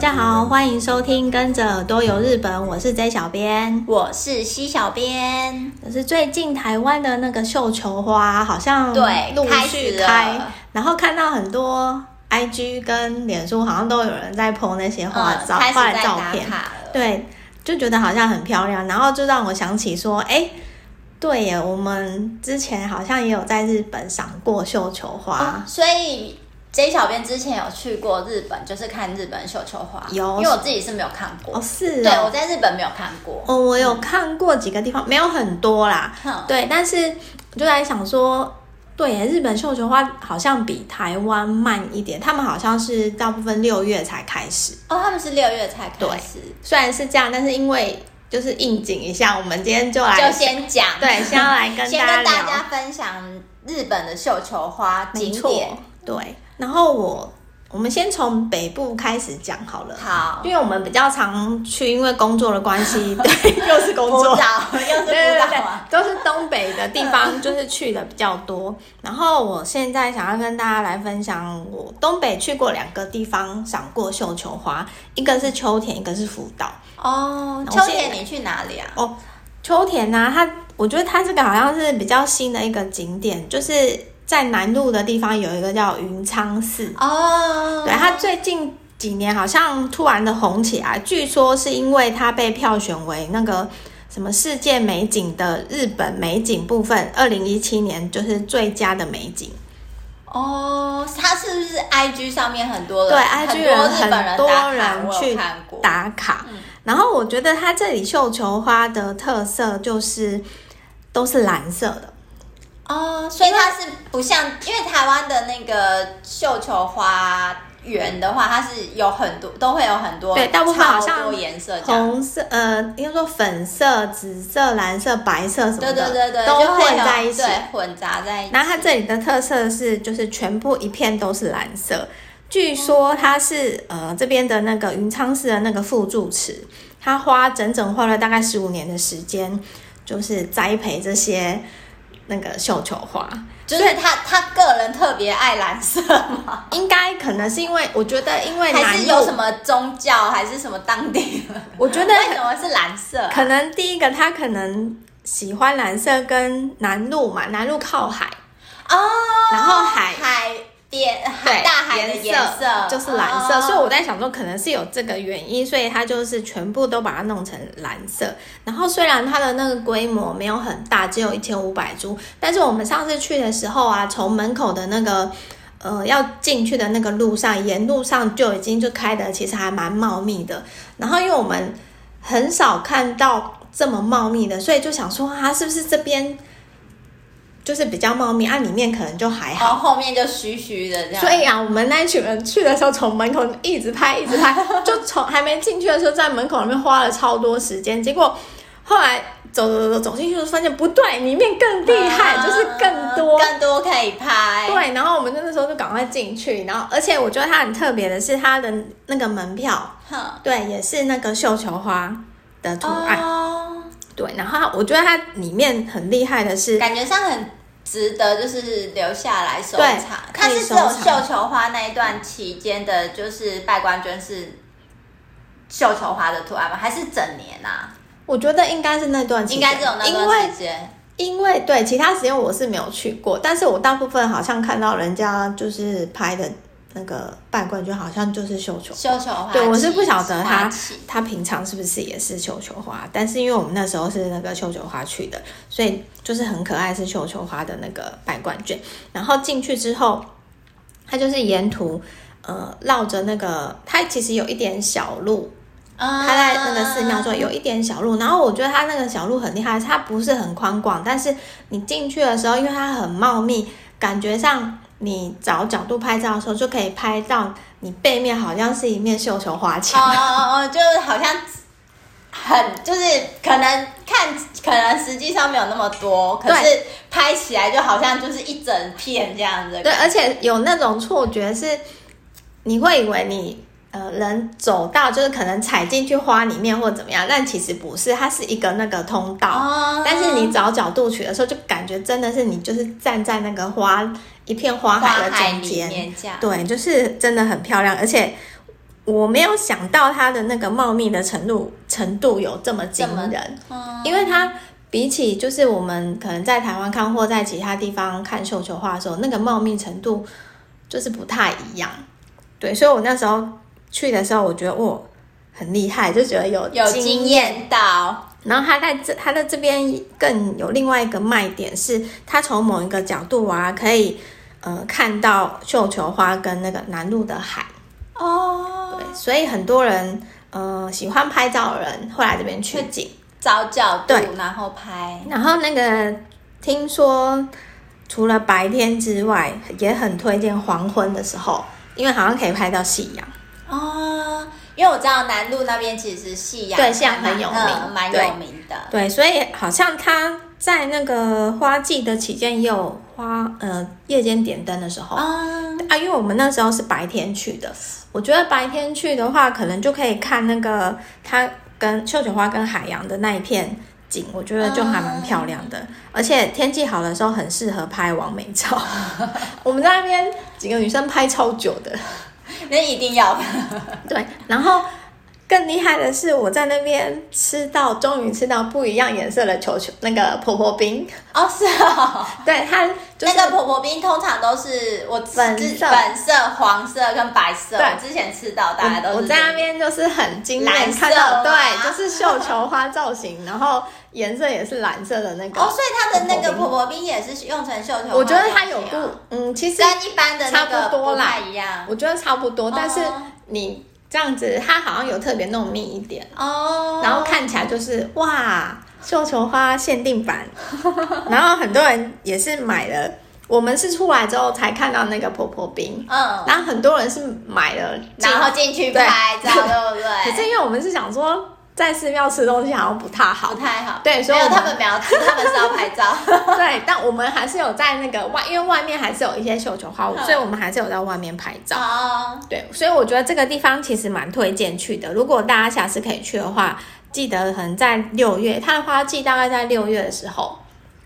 大家好，欢迎收听跟着耳朵游日本，我是 J 小编，我是西小编。可是最近台湾的那个绣球花好像对陆续开，开然后看到很多 IG 跟脸书好像都有人在 po 那些花照、嗯、花的照片，对，就觉得好像很漂亮，然后就让我想起说，哎，对耶，我们之前好像也有在日本赏过绣球花，哦、所以。J 小编之前有去过日本，就是看日本绣球花，有，因为我自己是没有看过。哦，是哦，对，我在日本没有看过。哦，我有看过几个地方，嗯、没有很多啦。嗯、对，但是我就在想说，对，日本绣球花好像比台湾慢一点，他们好像是大部分六月才开始。哦，他们是六月才开始。对，虽然是这样，但是因为就是应景一下，我们今天就来就先讲，对，先要来跟大 家先跟大家分享日本的绣球花景点，对。然后我我们先从北部开始讲好了，好，因为我们比较常去，因为工作的关系，对，又是工作，又是 对对对，都是东北的地方，就是去的比较多。然后我现在想要跟大家来分享，我东北去过两个地方赏过绣球花，一个是秋田，一个是福岛。哦，秋田你去哪里啊？哦，秋田呢，它我觉得它这个好像是比较新的一个景点，就是。在南路的地方有一个叫云昌寺哦，oh. 对，它最近几年好像突然的红起来，据说是因为它被票选为那个什么世界美景的日本美景部分，二零一七年就是最佳的美景。哦，它是不是 IG 上面很多人？对，IG 人很多人去打卡。嗯，然后我觉得它这里绣球花的特色就是都是蓝色的。哦，所以它是不像，因为台湾的那个绣球花园的话，它是有很多，都会有很多，对，大部分好像颜色，红色，呃，应该说粉色、紫色、蓝色、白色什么的，对对对对，都混在一起，混杂在一起。然后它这里的特色是，就是全部一片都是蓝色。据说它是呃这边的那个云昌寺的那个副住持，他花整整花了大概十五年的时间，就是栽培这些。那个绣球花，就是他他个人特别爱蓝色吗？应该可能是因为我觉得，因为还是有什么宗教，还是什么当地？我觉得为什么是蓝色啊？可能第一个他可能喜欢蓝色，跟南路嘛，南路靠海哦，然后海海。点海大海的颜色，色就是蓝色，哦，所以我在想说，可能是有这个原因，所以它就是全部都把它弄成蓝色。然后虽然它的那个规模没有很大，只有一千五百株，但是我们上次去的时候啊，从门口的那个呃要进去的那个路上，沿路上就已经就开的其实还蛮茂密的。然后因为我们很少看到这么茂密的，所以就想说啊，是不是这边？就是比较茂密，啊，里面可能就还好，然后后面就虚虚的这样。所以啊，我们那群人去的时候，从门口一直拍，一直拍，就从还没进去的时候，在门口里面花了超多时间。结果后来走走走走进去，就发现不对，里面更厉害，嗯，就是更多更多可以拍。对，然后我们那时候就赶快进去，然后而且我觉得它很特别的是它的那个门票，对，也是那个绣球花的图案。哦对，然后我觉得它里面很厉害的是，感觉像很值得，就是留下来收藏。它是只有绣球花那一段期间的，就是拜官捐是绣球花的图案吗？还是整年啊？我觉得应该是那段期间，应该只有那段时间。因为对其他时间我是没有去过，但是我大部分好像看到人家就是拍的。那个半冠军好像就是绣球，绣球花。对，我是不晓得他他平常是不是也是绣球花，但是因为我们那时候是那个绣球花去的，所以就是很可爱，是绣球花的那个半冠军。然后进去之后，它就是沿途呃绕着那个，它其实有一点小路，它在那个寺庙中有一点小路。然后我觉得它那个小路很厉害，它不是很宽广，但是你进去的时候，因为它很茂密，感觉上。你找角度拍照的时候，就可以拍到你背面好像是一面绣球花墙。哦哦哦，就是好像很，就是可能看，可能实际上没有那么多，可是拍起来就好像就是一整片这样子。对，而且有那种错觉是，你会以为你。呃，人走到就是可能踩进去花里面或怎么样，但其实不是，它是一个那个通道。哦。但是你找角度取的时候，就感觉真的是你就是站在那个花一片花海的中间。对，就是真的很漂亮。而且我没有想到它的那个茂密的程度程度有这么惊人，嗯、因为它比起就是我们可能在台湾看或在其他地方看绣球花的时候，那个茂密程度就是不太一样。对，所以我那时候去的时候，我觉得哇，很厉害，就觉得有有经验到。然后他在这，他在这边更有另外一个卖点是，他从某一个角度啊，可以呃看到绣球花跟那个南路的海哦。对，所以很多人呃喜欢拍照的人会来这边取景，找角度，然后拍。然后那个听说除了白天之外，也很推荐黄昏的时候，因为好像可以拍到夕阳哦。因为我知道南路那边其实是夕阳，对，夕阳很有名，蛮有名的。对，所以好像他在那个花季的期间也有花，呃，夜间点灯的时候啊、嗯、啊，因为我们那时候是白天去的，我觉得白天去的话，可能就可以看那个它跟绣球花跟海洋的那一片景，我觉得就还蛮漂亮的。嗯、而且天气好的时候，很适合拍完美照。我们在那边几个女生拍超久的。那一定要对，然后更厉害的是，我在那边吃到，终于吃到不一样颜色的球球，那个婆婆冰哦，是哦，对，它、就是、那个婆婆冰通常都是我粉色、粉色、黄色跟白色，对，之前吃到大家都是我，我在那边就是很惊艳，看到对，就是绣球花造型，然后颜色也是蓝色的那个哦，所以它的那个婆婆冰也是用成绣球花，我觉得它有不嗯，其实跟一般的差不多啦，一样，我觉得差不多，但是你。这样子，它好像有特别弄密一点哦，oh. 然后看起来就是哇，绣球花限定版，然后很多人也是买了。我们是出来之后才看到那个婆婆冰，嗯，然后很多人是买了，然后进去拍照，对不对？可是因为我们是想说。在寺庙吃东西好像不太好，不太好。对，所以他们没有吃，他们是要拍照。对，但我们还是有在那个外，因为外面还是有一些绣球花，所以我们还是有在外面拍照。哦。对，所以我觉得这个地方其实蛮推荐去的。如果大家下次可以去的话，记得可能在六月，它的花季大概在六月的时候。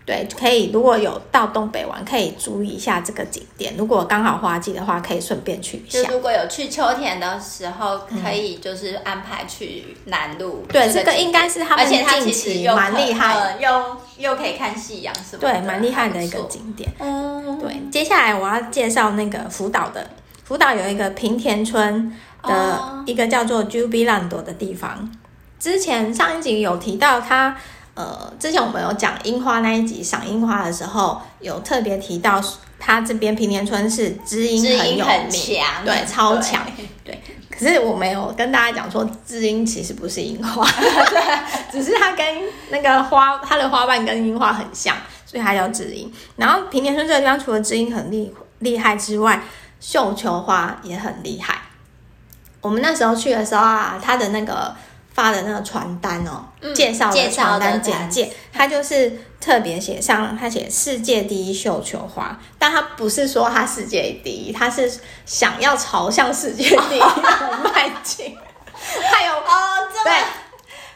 对，可以。如果有到东北玩，可以注意一下这个景点。如果刚好花季的话，可以顺便去一下。就如果有去秋天的时候，可以就是安排去南路。嗯、对，这个应该是他们近期蛮厉害，又又可以看夕阳，是不是？对，蛮厉害的一个景点。嗯，对。接下来我要介绍那个福岛的，福岛有一个平田村的一个叫做 Jubiland 的地方。之前上一集有提到它。呃，之前我们有讲樱花那一集赏樱花的时候，有特别提到，它这边平田村是知音很有名，强对，超强，对。可是我没有跟大家讲说，知音其实不是樱花，只是它跟那个花，它的花瓣跟樱花很像，所以它叫知音。然后平田村这个地方除了知音很厉厉害之外，绣球花也很厉害。我们那时候去的时候啊，它的那个。发的那个传单哦，嗯、介绍的传单简介，他就是特别写上，他写世界第一绣球花，但他不是说他世界第一，他是想要朝向世界第一 的迈进。还有哦，这个、对，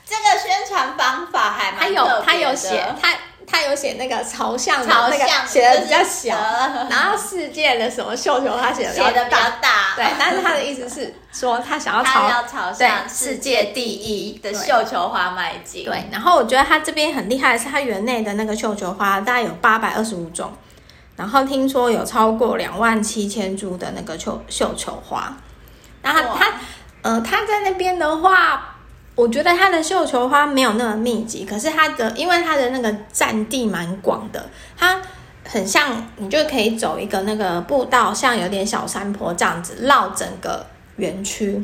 这个宣传方法还蛮有他有写他。他有写那个朝向的那个写的比较小，然后世界的什么绣球他写的写的比较大，对，但是他的意思是说他想要朝朝向世界第一的绣球花迈进。对，然后我觉得他这边很厉害的是，他园内的那个绣球花大概有八百二十五种，然后听说有超过两万七千株的那个绣绣球花，然后他他呃他在那边的话。我觉得它的绣球花没有那么密集，可是它的因为它的那个占地蛮广的，它很像你就可以走一个那个步道，像有点小山坡这样子绕整个园区，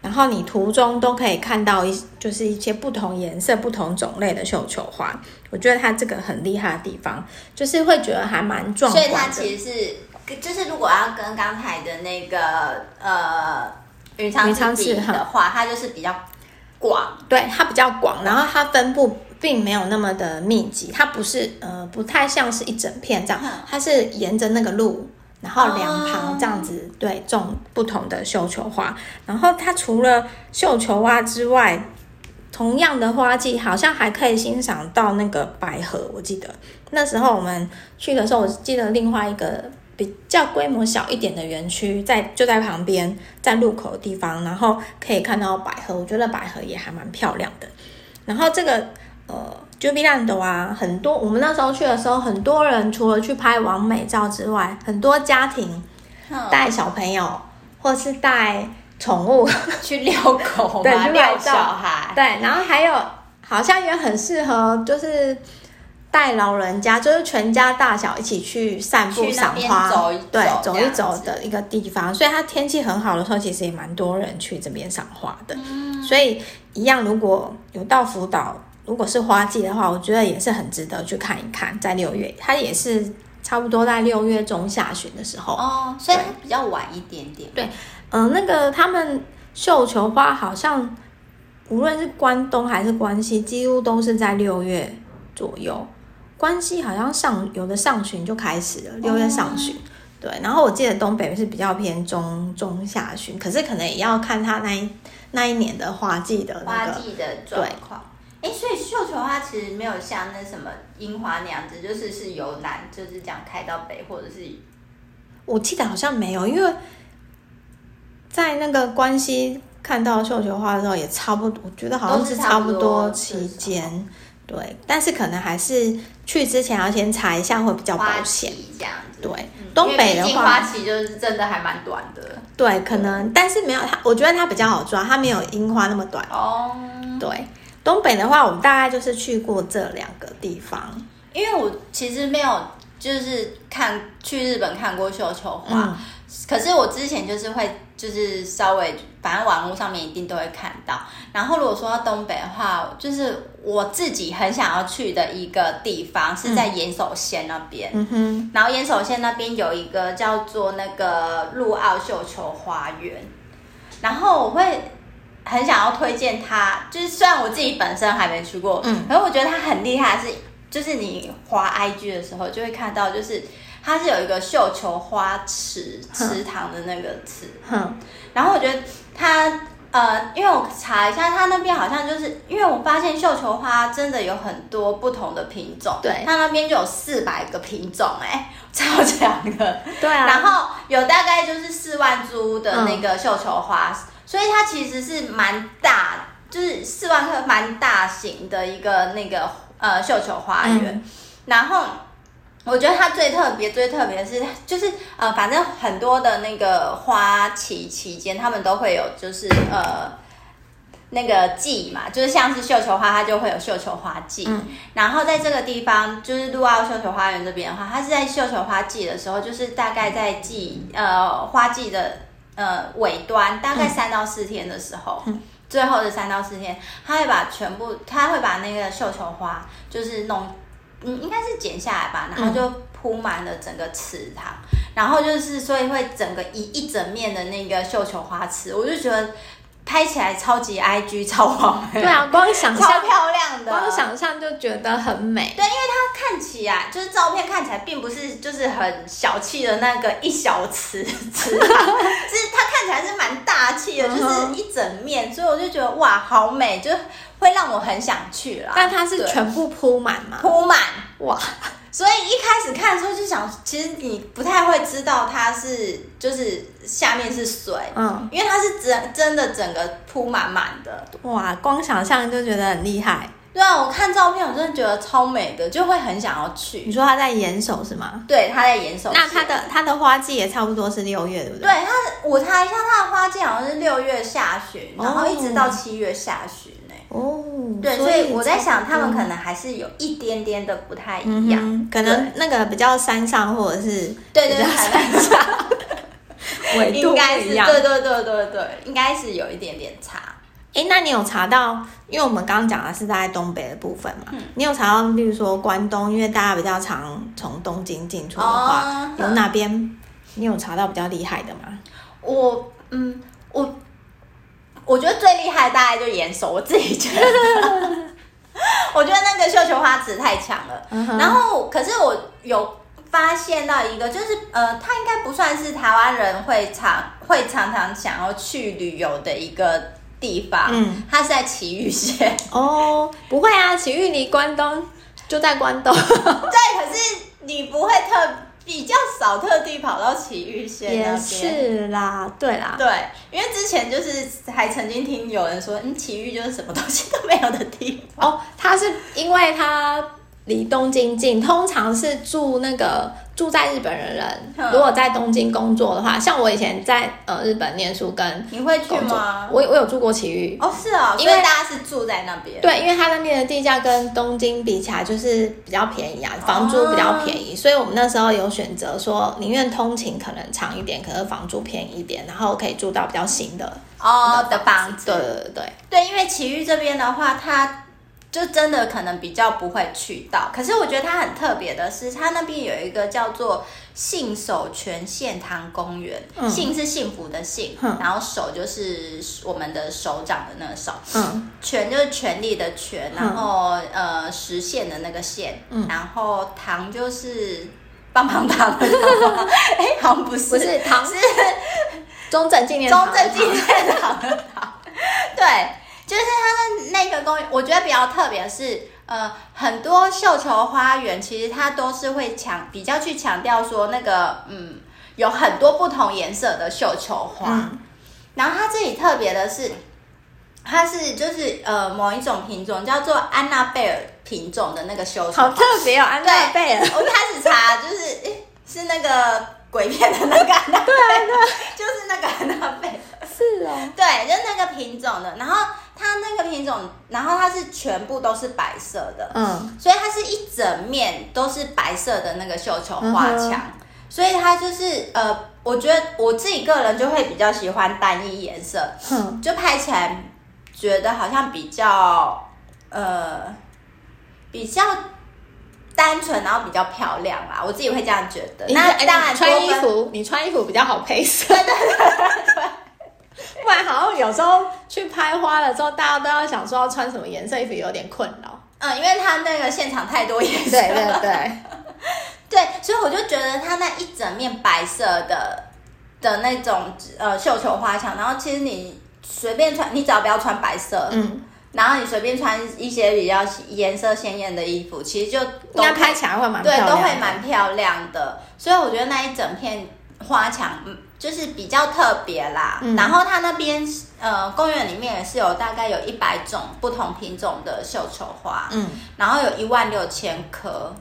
然后你途中都可以看到一就是一些不同颜色、不同种类的绣球花。我觉得它这个很厉害的地方，就是会觉得还蛮壮观的。所以它其实是就是如果要跟刚才的那个呃云昌寺的话，它就是比较。广，对，它比较广，然后它分布并没有那么的密集，它不是呃不太像是一整片这样，它是沿着那个路，然后两旁这样子，哦、对，种不同的绣球花，然后它除了绣球花之外，同样的花季好像还可以欣赏到那个百合，我记得。那时候我们去的时候，我记得另外一个。比较规模小一点的园区，在就在旁边，在路口的地方，然后可以看到百合，我觉得百合也还蛮漂亮的。然后这个呃，Jubiland 啊，很多我们那时候去的时候，很多人除了去拍完美照之外，很多家庭带小朋友或是带宠物 去遛狗，对，去遛小孩，对，然后还有好像也很适合，就是。带老人家就是全家大小一起去散步赏花，走一走对，走一走的一个地方。所以它天气很好的时候，其实也蛮多人去这边赏花的。嗯、所以一样，如果有到福岛，如果是花季的话，我觉得也是很值得去看一看。在六月，它也是差不多在六月中下旬的时候哦，所以它比较晚一点点。对，嗯、呃，那个他们绣球花好像无论是关东还是关西，几乎都是在六月左右。关西好像上有的上旬就开始了，六月上旬，嗯、对。然后我记得东北是比较偏中中下旬，可是可能也要看它那一那一年的花季的那个花季的状况。哎，所以绣球花其实没有像那什么樱花那样子，就是是由南就是这样开到北，或者是我记得好像没有，因为在那个关西看到绣球花的时候也差不多，我觉得好像是差不多期间。对，但是可能还是去之前要先查一下，会比较保险。这样子。对，东北的话，花期就是真的还蛮短的。对，可能，但是没有它，我觉得它比较好抓，它没有樱花那么短。哦。对，东北的话，我们大概就是去过这两个地方，因为我其实没有就是看去日本看过绣球花。嗯可是我之前就是会，就是稍微，反正网络上面一定都会看到。然后如果说到东北的话，就是我自己很想要去的一个地方是在岩手县那边。嗯哼。然后岩手县那边有一个叫做那个陆奥绣球花园。然后我会很想要推荐它，就是虽然我自己本身还没去过，嗯，可是我觉得它很厉害，是就是你滑 IG 的时候就会看到，就是。它是有一个绣球花池池塘的那个池，嗯，然后我觉得它呃，因为我查一下，它那边好像就是因为我发现绣球花真的有很多不同的品种，对，它那边就有四百个品种，哎，超强的，对啊，然后有大概就是四万株的那个绣球花，嗯，所以它其实是蛮大，就是四万棵蛮大型的一个那个呃绣球花园，嗯，然后。我觉得它最特别、最特别的是，就是呃，反正很多的那个花期期间，他们都会有，就是呃，那个季嘛，就是像是绣球花，它就会有绣球花季。嗯。然后在这个地方，就是陆奥绣球花园这边的话，它是在绣球花季的时候，就是大概在季呃花季的呃尾端，大概三到四天的时候，嗯、最后的三到四天，它会把全部，它会把那个绣球花就是弄。嗯，应该是剪下来吧，然后就铺满了整个池塘，嗯、然后就是所以会整个一一整面的那个绣球花池，我就觉得拍起来超级 IG 超好。对啊，光想象超漂亮的，光想象就觉得很美。对，因为它看起来就是照片看起来并不是就是很小气的那个一小池池塘，是它看起来是蛮大气的，就是一整面，所以我就觉得哇，好美，就。会让我很想去啦，但它是全部铺满吗？铺满哇！所以一开始看的时候就想，其实你不太会知道它是就是下面是水，嗯，因为它是真真的整个铺满满的，哇！光想象就觉得很厉害。对啊，我看照片我真的觉得超美的，就会很想要去。你说它在岩手是吗？对，它在岩手。那它的它的花季也差不多是六月，对不对？对，它我查一下，它的花季好像是六月下旬，然后一直到七月下旬。哦，对，所以我在想，他们可能还是有一点点的不太一样，嗯、可能那个比较山上，或者是对对对，山上，纬度不一样，应该是对对对对对，应该是有一点点差。哎，那你有查到？因为我们刚刚讲的是在东北的部分嘛，嗯、你有查到，比如说关东，因为大家比较常从东京进出的话，哦、有哪边你有查到比较厉害的吗？我嗯，我。我觉得最厉害的大概就严守，我自己觉得，我觉得那个绣球花池太强了。Uh. 然后，可是我有发现到一个，就是呃，它应该不算是台湾人会常会常常想要去旅游的一个地方。嗯，它是在埼玉县。哦，不会啊，埼玉离关东就在关东。对，可是你不会特。比较少特地跑到奇遇县也是啦，对啦，对，因为之前就是还曾经听有人说，嗯，奇遇就是什么东西都没有的地方哦，他是因为他。离东京近，通常是住那个住在日本的人。如果在东京工作的话，像我以前在呃日本念书跟你会去吗？我我有住过埼玉哦，是哦，因为大家是住在那边。对，因为他那边的地价跟东京比起来就是比较便宜啊，房租比较便宜，哦、所以我们那时候有选择说宁愿通勤可能长一点，可是房租便宜一点，然后可以住到比较新的哦的房子。对对对对，对，因为埼玉这边的话，它。就真的可能比较不会去到，可是我觉得它很特别的是，它那边有一个叫做信守全献堂公园，嗯、幸是幸福的信，嗯、然后手就是我们的手掌的那个守，嗯，权就是权力的权，然后、嗯、呃实现的那个现，嗯、然后堂就是棒棒糖的糖，哎、欸，好像不是，不是糖是。中正纪念中正纪念堂的堂，对。就是它的那个公园，我觉得比较特别是，呃，很多绣球花园其实它都是会强比较去强调说那个，嗯，有很多不同颜色的绣球花。嗯、然后它这里特别的是，它是就是呃某一种品种叫做安娜贝尔品种的那个绣球花，好特别哦，安娜贝尔。我一开始查就是，诶，是那个鬼片的那个安娜贝尔，对对，就是那个安娜贝尔。是哦，对，就是那个品种的，然后。它那个品种，然后它是全部都是白色的，嗯，所以它是一整面都是白色的那个绣球花墙，嗯、所以它就是呃，我觉得我自己个人就会比较喜欢单一颜色，嗯，就拍起来觉得好像比较呃比较单纯，然后比较漂亮啦，我自己会这样觉得。那当然穿衣服，你穿衣服比较好配色。对对对对。不然好像有时候去拍花的时候，大家都要想说要穿什么颜色衣服，有点困扰。嗯，因为他那个现场太多颜色。对对对，对，所以我就觉得他那一整面白色的的那种呃绣球花墙，然后其实你随便穿，你只要不要穿白色，嗯，然后你随便穿一些比较颜色鲜艳的衣服，其实就应该拍起来会蛮对，都会蛮漂亮的。所以我觉得那一整片花墙，嗯。就是比较特别啦，嗯、然后它那边呃公园里面也是有大概有一百种不同品种的绣球花，嗯，然后有一万六千棵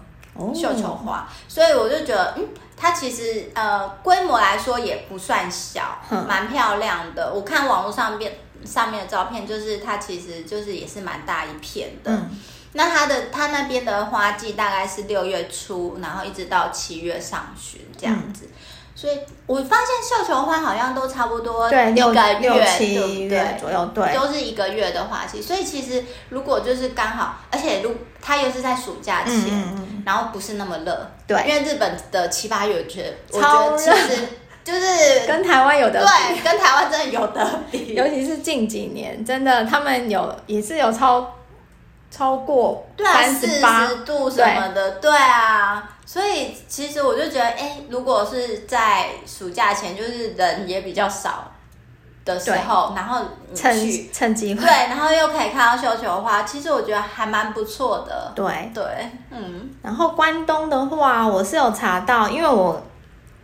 绣球花，哦、所以我就觉得，嗯，它其实呃规模来说也不算小，蛮、嗯、漂亮的。我看网络上边上面的照片，就是它其实就是也是蛮大一片的。嗯、那它的它那边的花季大概是六月初，然后一直到七月上旬这样子。嗯所以我发现绣球花好像都差不多六个月，左右，对，都是一个月的花期。所以其实如果就是刚好，而且如它又是在暑假前，嗯、然后不是那么热，对，因为日本的七八月我觉得超热，其实 就是 跟台湾有的比，对，跟台湾真的有的比，尤其是近几年，真的他们有也是有超。超过三十八度什么的，对，对啊，所以其实我就觉得，哎，如果是在暑假前，就是人也比较少的时候，然后趁趁机会，对，然后又可以看到绣球花，其实我觉得还蛮不错的。对对，嗯。然后关东的话，我是有查到，因为我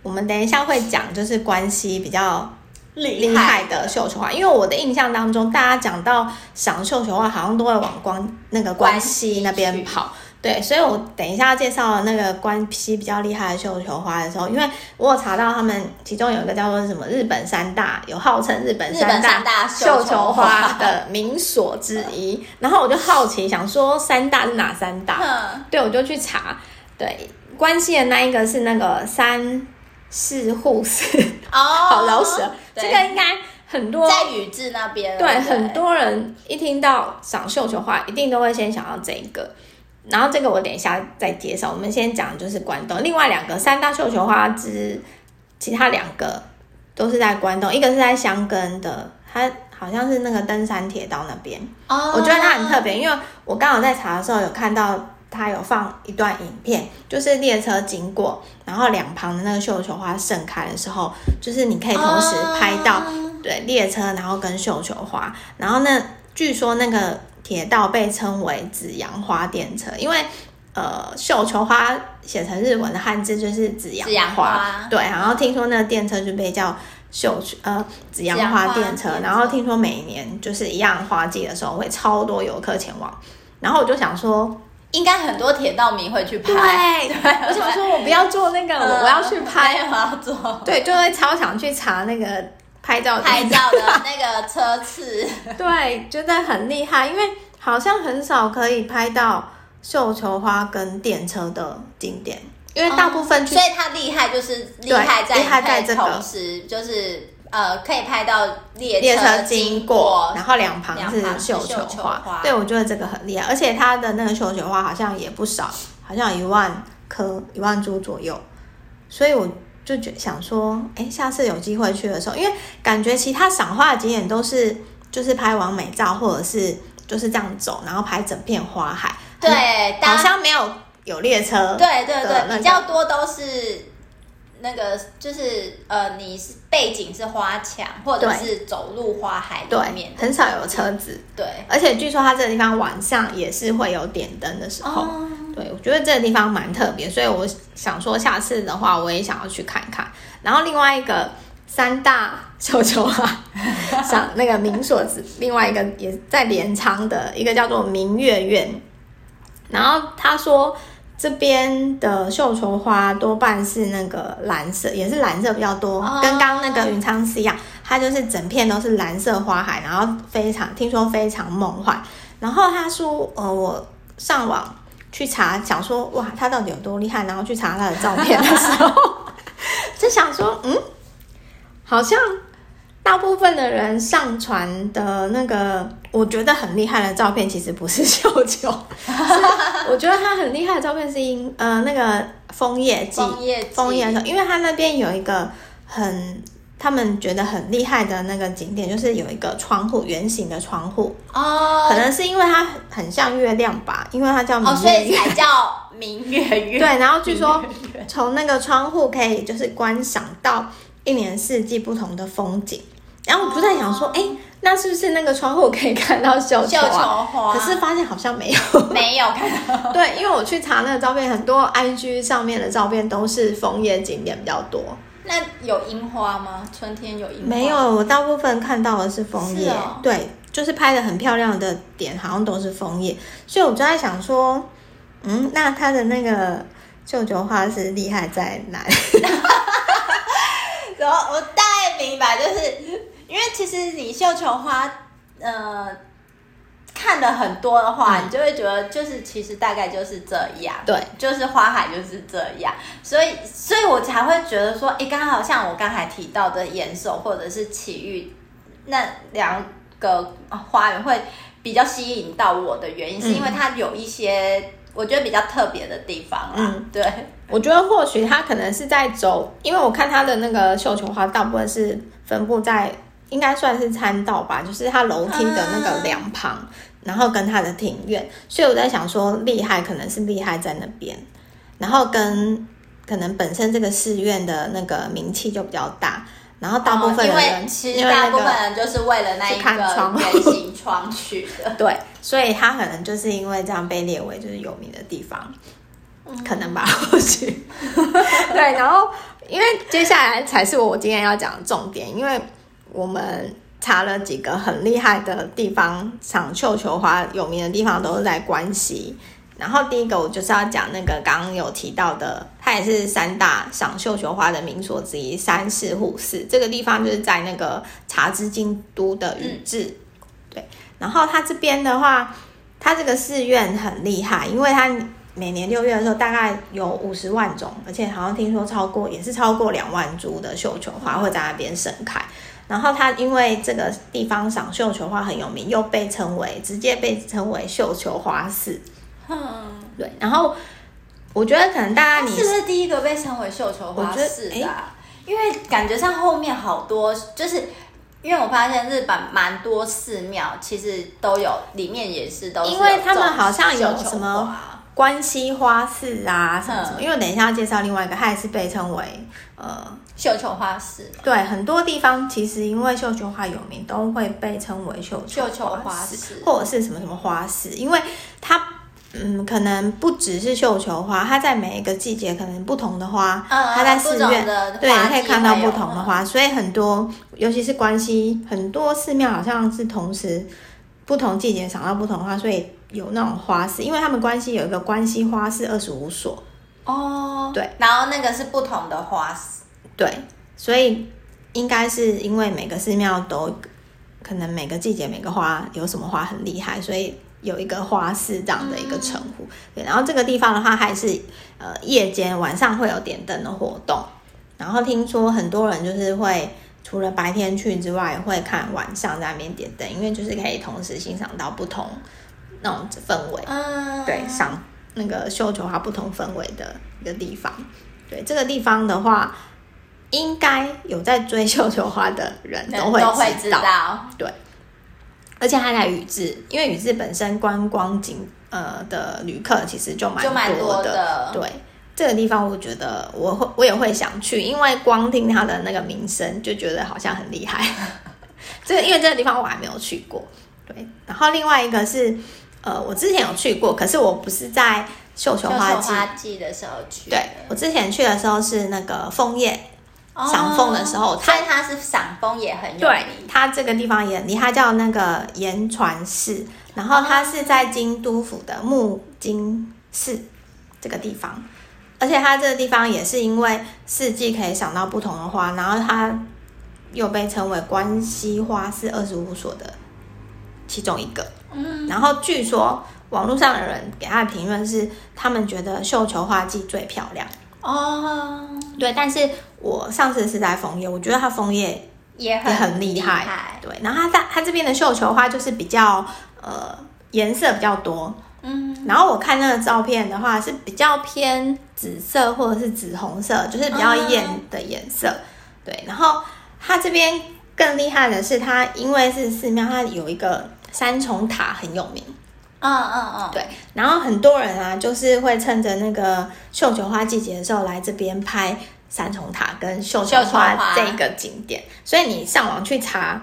我们等一下会讲，就是关西比较。厉害的绣球花，因为我的印象当中，大家讲到赏绣球花，好像都会往关那个关西那边跑。对，所以我等一下介绍那个关西比较厉害的绣球花的时候，因为我有查到他们其中有一个叫做什么日本三大，有号称日本三大绣球花的名所之一。然后我就好奇想说，三大是哪三大？嗯、对，我就去查。对，关西的那一个是那个三四护士哦，好老舍。这个应该很多在宇治那边，对，对很多人一听到赏绣球花，一定都会先想到这个。然后这个我等一下再介绍。我们先讲就是关东，另外两个三大绣球花之其他两个都是在关东，一个是在箱根的，它好像是那个登山铁道那边。哦，我觉得它很特别，因为我刚好在查的时候有看到。它有放一段影片，就是列车经过，然后两旁的那个绣球花盛开的时候，就是你可以同时拍到，对，列车，然后跟绣球花，然后那，据说那个铁道被称为紫阳花电车，因为呃绣球花写成日文的汉字就是紫阳花，花对。然后听说那个电车就被叫绣呃紫阳花电车，然后听说每年就是一样花季的时候会超多游客前往，然后我就想说。应该很多铁道迷会去拍，对，对我想说，我不要做那个，呃、我要去拍，我要做，对，就会超想去查那个拍照拍照的那个车次，对，觉得很厉害，因为好像很少可以拍到绣球花跟电车的景点，因为大部分、嗯，所以它厉害就是厉害在厉害在这个同时就是。呃，可以拍到列车，经过，然后两旁是绣球花。球花对，我觉得这个很厉害，而且它的那个绣球花好像也不少，好像有一万颗、一万株左右。所以我就觉想说，哎，下次有机会去的时候，因为感觉其他赏花的景点都是就是拍完美照，或者是就是这样走，然后拍整片花海。对，好像没有有列车。对对对，比较多都是。那个就是呃，你是背景是花墙，或者是走入花海里面，很少有车子。对，而且据说它这个地方晚上也是会有点灯的时候。哦、对，我觉得这个地方蛮特别，所以我想说下次的话，我也想要去看看。然后另外一个三大绣 球花，像那个名所子，另外一个也在镰仓的一个叫做明月院。然后他说。这边的绣球花多半是那个蓝色，也是蓝色比较多，哦、跟刚刚那个云昌寺一样，它就是整片都是蓝色花海，然后非常听说非常梦幻。然后他说，呃，我上网去查，想说哇，他到底有多厉害？然后去查他的照片的时候，就想说，嗯，好像。大部分的人上传的那个我觉得很厉害的照片，其实不是绣球，我觉得他很厉害的照片是因呃那个枫叶季，枫叶枫叶的时候，因为他那边有一个很他们觉得很厉害的那个景点，就是有一个窗户，圆形的窗户哦，可能是因为它很像月亮吧，因为它叫明月，哦，所以才叫明月月。对，然后据说从那个窗户可以就是观赏到一年四季不同的风景。然后我不在想说，哎、哦，那是不是那个窗户可以看到绣球花？可是发现好像没有，没有看到。对，因为我去查那个照片，很多 IG 上面的照片都是枫叶景点比较多。那有樱花吗？春天有樱花？没有，我大部分看到的是枫叶。哦、对，就是拍的很漂亮的点，好像都是枫叶。所以我就在想说，嗯，那它的那个绣球花是厉害在哪里？然后我大概明白，就是。因为其实你绣球花，呃，看的很多的话，嗯、你就会觉得就是其实大概就是这样，对，就是花海就是这样，所以，所以我才会觉得说，哎，刚好像我刚才提到的岩手或者是奇遇那两个花园会比较吸引到我的原因，嗯、是因为它有一些我觉得比较特别的地方啦。嗯，对，我觉得或许它可能是在走，因为我看它的那个绣球花大部分是分布在。应该算是参道吧，就是它楼梯的那个两旁，啊、然后跟它的庭院，所以我在想说，厉害可能是厉害在那边，然后跟可能本身这个寺院的那个名气就比较大，然后大部分的人，哦、其实大部分人就是为了那一个圆形窗去的，对，所以它可能就是因为这样被列为就是有名的地方，嗯、可能吧，或许，对，然后因为接下来才是我今天要讲的重点，因为。我们查了几个很厉害的地方，赏绣球花有名的地方都是在关西。然后第一个我就是要讲那个刚刚有提到的，它也是三大赏绣球花的名所之一——山势户寺。这个地方就是在那个茶之京都的宇治。嗯、对，然后它这边的话，它这个寺院很厉害，因为它每年六月的时候大概有五十万种，而且好像听说超过也是超过两万株的绣球花会在那边盛开。然后它因为这个地方赏绣球花很有名，又被称为直接被称为绣球花寺。嗯，对。然后我觉得可能大家你是不是第一个被称为绣球花寺的？因为感觉上后面好多，就是因为我发现日本蛮多寺庙其实都有，里面也是都是因为他们好像有什么关西花寺啊什么什么。嗯、因为等一下要介绍另外一个，它也是被称为呃。绣球花市，对，很多地方其实因为绣球花有名，都会被称为绣球花寺，绣球花寺，或者是什么什么花市，因为它，嗯，可能不只是绣球花，它在每一个季节可能不同的花，嗯、它在寺院对可以看到不同的花，嗯、所以很多，尤其是关西很多寺庙好像是同时不同季节赏到不同的花，所以有那种花市，因为他们关西有一个关西花市二十五所。哦，对，然后那个是不同的花市，对，所以应该是因为每个寺庙都。可能每个季节每个花有什么花很厉害，所以有一个花市这样的一个称呼。嗯、对，然后这个地方的话，还是呃夜间晚上会有点灯的活动。然后听说很多人就是会除了白天去之外，会看晚上在那边点灯，因为就是可以同时欣赏到不同那种氛围。嗯，对，赏那个绣球花不同氛围的一个地方。对，这个地方的话。应该有在追绣球花的人都会知道，会知道对。而且还在宇治，因为宇治本身观光景呃的旅客其实就蛮多的，对。这个地方我觉得我会我也会想去，因为光听它的那个名声就觉得好像很厉害。这个因为这个地方我还没有去过，对。然后另外一个是呃，我之前有去过，可是我不是在绣球花季，花季的时候去。对，我之前去的时候是那个枫叶。赏枫的时候，所以它是赏枫也很有名。对，它这个地方也很厉害，它叫那个盐船寺，然后它是在京都府的木津市这个地方，而且它这个地方也是因为四季可以赏到不同的花，然后它又被称为关西花市二十五所的其中一个。嗯，然后据说网络上的人给他的评论是，他们觉得绣球花季最漂亮。哦，对，但是我上次是在枫叶，我觉得它枫叶也很厉害，害。对，然后它在它这边的绣球花就是比较呃颜色比较多，嗯，然后我看那个照片的话是比较偏紫色或者是紫红色，就是比较艳的颜色，嗯。对，然后它这边更厉害的是，它因为是寺庙，它有一个三重塔很有名。嗯嗯嗯，对，然后很多人啊，就是会趁着那个绣球花季节的时候来这边拍三重塔跟绣球花这个景点，所以你上网去查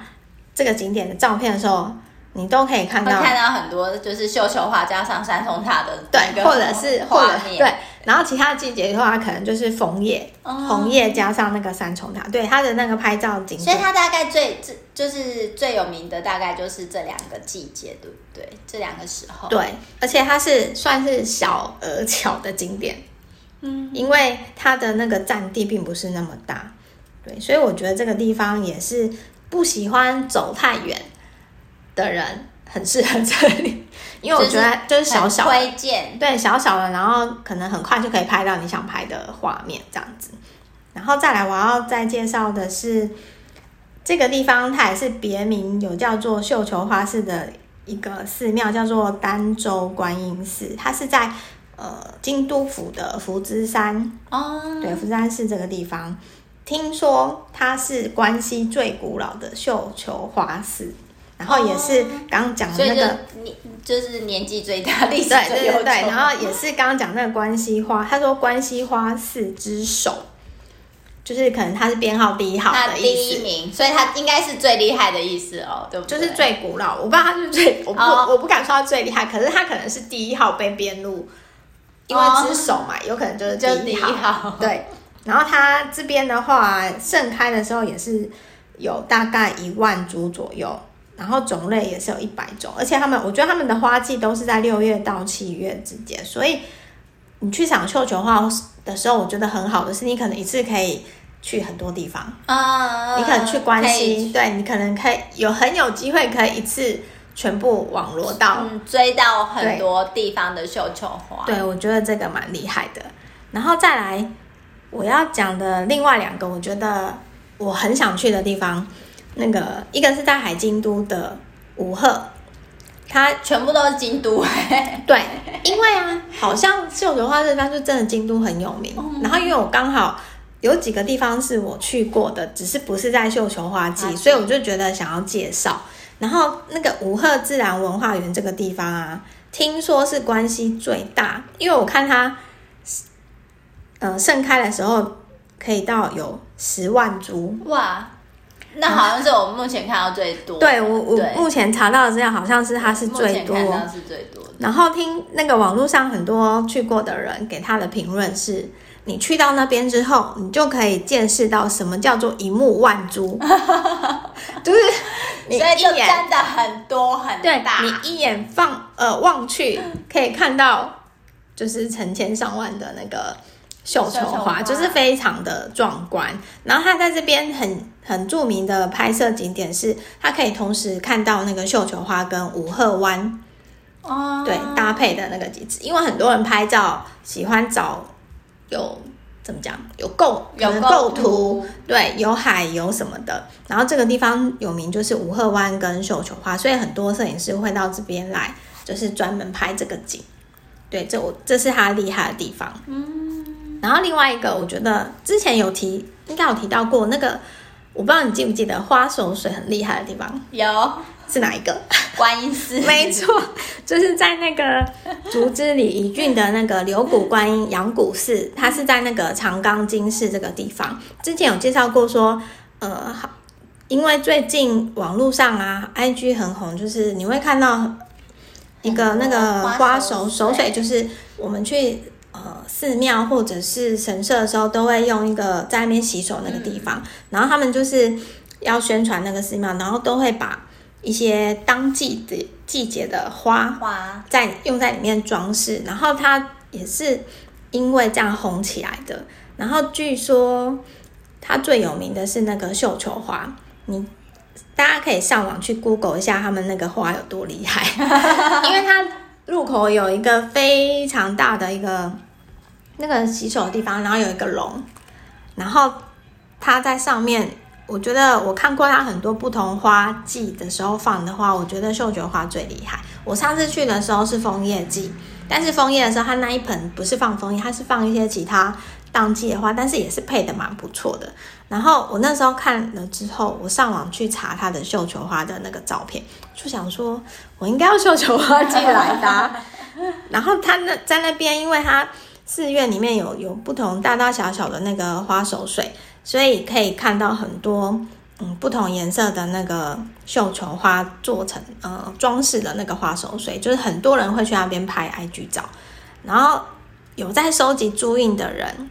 这个景点的照片的时候，你都可以看到看到很多就是绣球花加上三重塔的对，或者是或者对。然后其他季节的话，可能就是枫叶，红叶加上那个三重塔，对它的那个拍照景。所以它大概最这就是最有名的，大概就是这两个季节，对不对？这两个时候。对，而且它是算是小而巧的景点，嗯，因为它的那个占地并不是那么大，对，所以我觉得这个地方也是不喜欢走太远的人。很适合这里，因为我觉得就是小小的，推荐，对，小小的，然后可能很快就可以拍到你想拍的画面这样子。然后再来，我要再介绍的是这个地方，它也是别名有叫做绣球花市的一个寺庙，叫做儋州观音寺。它是在呃京都府的福知山哦，对，福知山寺这个地方，听说它是关西最古老的绣球花市。然后也是刚刚讲的那个，年就是年纪最大，历史最对对对。然后也是刚刚讲那个关西花，他说关西花寺之首，就是可能他是编号第一号的意思，第一名，所以他应该是最厉害的意思哦，对不对？就是最古老，我不知道他是最，我不、哦、我不敢说他最厉害，可是他可能是第一号被编入，因为只手嘛，有可能就是第一号，就第一号。对，然后它这边的话，盛开的时候也是有大概一万株左右。然后种类也是有一百种，而且他们，我觉得他们的花季都是在六月到七月之间，所以你去赏绣球花的时候，我觉得很好的是，你可能一次可以去很多地方啊，你可能去关西，对，你可能可以有很有机会可以一次全部网罗到，嗯，追到很多地方的绣球花，对，我觉得这个蛮厉害的。然后再来我要讲的另外两个，我觉得我很想去的地方。那个一个是在海京都的五鹤，它全部都是京都 对，因为啊，好像绣球花这边就真的京都很有名。嗯、然后因为我刚好有几个地方是我去过的，只是不是在绣球花季，所以我就觉得想要介绍。然后那个五鹤自然文化园这个地方啊，听说是关系最大，因为我看它，呃，盛开的时候可以到有十万株哇。那好像是我目前看到最多。对我，我目前查到的资料好像是它是最多，是最多。然后听那个网络上很多去过的人给他的评论是：你去到那边之后，你就可以见识到什么叫做一目万珠，就是你一眼真的很多很大，对，你一眼放呃望去可以看到就是成千上万的那个绣球花，就是非常的壮观。然后它在这边很很著名的拍摄景点是，它可以同时看到那个绣球花跟五鹤湾。哦，对，搭配的那个机制，因为很多人拍照喜欢找有怎么讲，有构有构图，对，有海有什么的。然后这个地方有名就是五鹤湾跟绣球花，所以很多摄影师会到这边来，就是专门拍这个景。对，这我这是他厉害的地方。嗯，然后另外一个，我觉得之前有提，应该有提到过那个，我不知道你记不记得花手水很厉害的地方，有。是哪一个？观音寺，没错，就是在那个竹之里一郡的那个柳谷观音阳谷寺，它是在那个长冈京市这个地方。之前有介绍过说，呃，好，因为最近网络上啊，IG 很红，就是你会看到一个那个花手手水，就是我们去呃寺庙或者是神社的时候，都会用一个在那边洗手那个地方，然后他们就是要宣传那个寺庙，然后都会把。一些当季的季节的花花在用在里面装饰，然后它也是因为这样红起来的。然后据说它最有名的是那个绣球花，你大家可以上网去 Google 一下他们那个花有多厉害，因为它入口有一个非常大的一个那个洗手的地方，然后有一个龙，然后它在上面。我觉得我看过它很多不同花季的时候放的花，我觉得绣球花最厉害。我上次去的时候是枫叶季，但是枫叶的时候它那一盆不是放枫叶，它是放一些其他当季的花，但是也是配的蛮不错的。然后我那时候看了之后，我上网去查它的绣球花的那个照片，就想说我应该要绣球花季来搭。然后它那在那边，因为它寺院里面有有不同大大小小的那个花手水。所以可以看到很多嗯不同颜色的那个绣球花做成呃装饰的那个花手水，就是很多人会去那边拍 IG 照。然后有在收集珠印的人，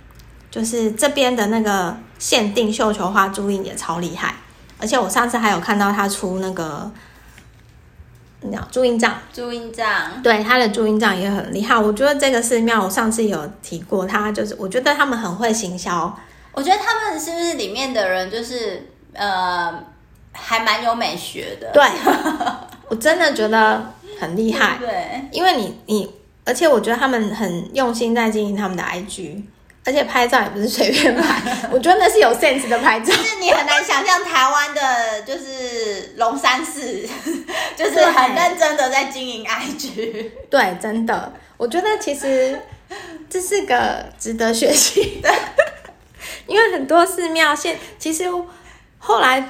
就是这边的那个限定绣球花珠印也超厉害。而且我上次还有看到他出那个，你知道珠印帐，珠印帐，对，他的珠印帐也很厉害。我觉得这个寺庙我上次有提过，他就是我觉得他们很会行销。我觉得他们是不是里面的人就是呃，还蛮有美学的？对，我真的觉得很厉 害。对，因为你你，而且我觉得他们很用心在经营他们的 IG，而且拍照也不是随便拍，我觉得那是有 sense 的拍照。就是你很难想象台湾的，就是龙山寺，就是很认真的在经营 IG。对，真的，我觉得其实这是个值得学习的。因为很多寺庙现其实后来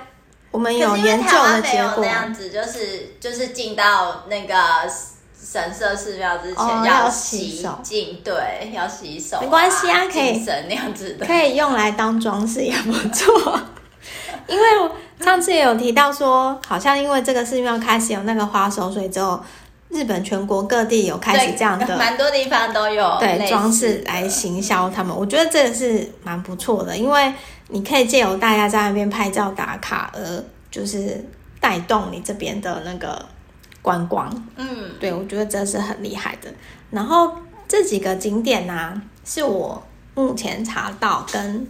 我们有研究的结果，那样子就是就是进到那个神社寺庙之前要洗手，对，要洗手，没关系啊，可以神那样子的，可以用来当装饰也不错。因为上次也有提到说，好像因为这个寺庙开始有那个花手水之后。日本全国各地有开始这样的，蛮多地方都有对装饰来行销他们，我觉得这个是蛮不错的，因为你可以借由大家在那边拍照打卡，而就是带动你这边的那个观光。嗯，对，我觉得这是很厉害的。然后这几个景点呢、啊，是我目前查到跟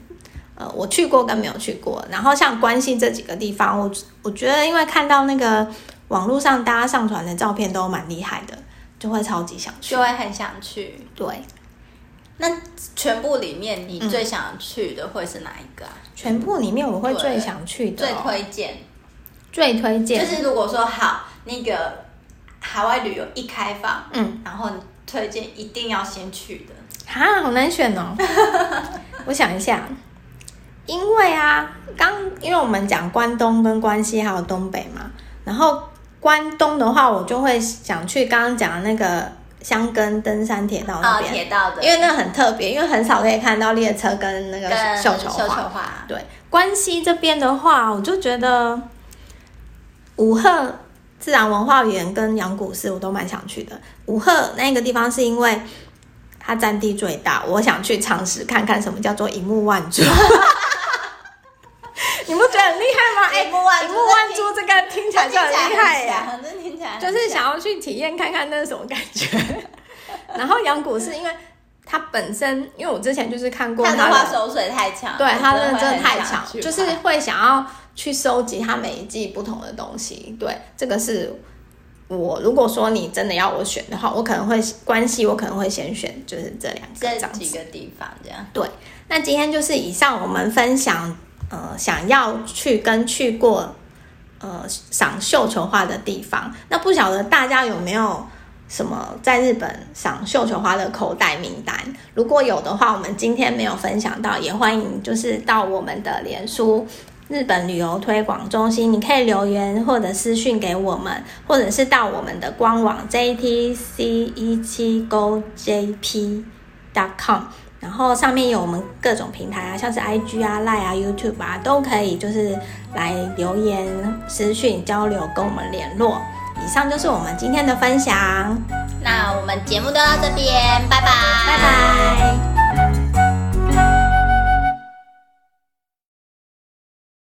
呃我去过跟没有去过，然后像关西这几个地方，我我觉得因为看到那个。网络上大家上传的照片都蛮厉害的，就会超级想去，就会很想去。对，那全部里面你最想去的会是哪一个啊？全部里面我会最想去的、最推荐、最推荐，就是如果说好那个海外旅游一开放，嗯，然后你推荐一定要先去的，哈，好难选哦。我想一下，因为啊，刚因为我们讲关东跟关西还有东北嘛，然后。关东的话，我就会想去刚刚讲的那个箱根登山铁道那边，铁道的，因为那很特别，因为很少可以看到列车跟那个绣球花。绣球花。对，关西这边的话，我就觉得武贺自然文化园跟阳谷寺我都蛮想去的。武贺那个地方是因为它占地最大，我想去尝试看看什么叫做一目万珠。你不觉得很厉害吗？哎，一目万珠这个听起来就很厉害呀，听起来就是想要去体验看看那是什么感觉。然后阳谷寺因为它本身，因为我之前就是看过它的话，手水太强，对它真的真的太强，就是会想要去收集它每一季不同的东西。对，这个是我如果说你真的要我选的话，我可能会关系，我可能会先选就是这两个这几个地方这样。对，那今天就是以上我们分享。呃，想要去跟去过呃赏绣球花的地方，那不晓得大家有没有什么在日本赏绣球花的口袋名单？如果有的话，我们今天没有分享到，也欢迎就是到我们的脸书日本旅游推广中心，你可以留言或者私讯给我们，或者是到我们的官网 jtc 一七 gojp.com。然后上面有我们各种平台啊，像是 IG 啊、Line 啊、YouTube 啊，都可以就是来留言、私讯交流，跟我们联络。以上就是我们今天的分享，那我们节目就到这边，拜拜，拜拜。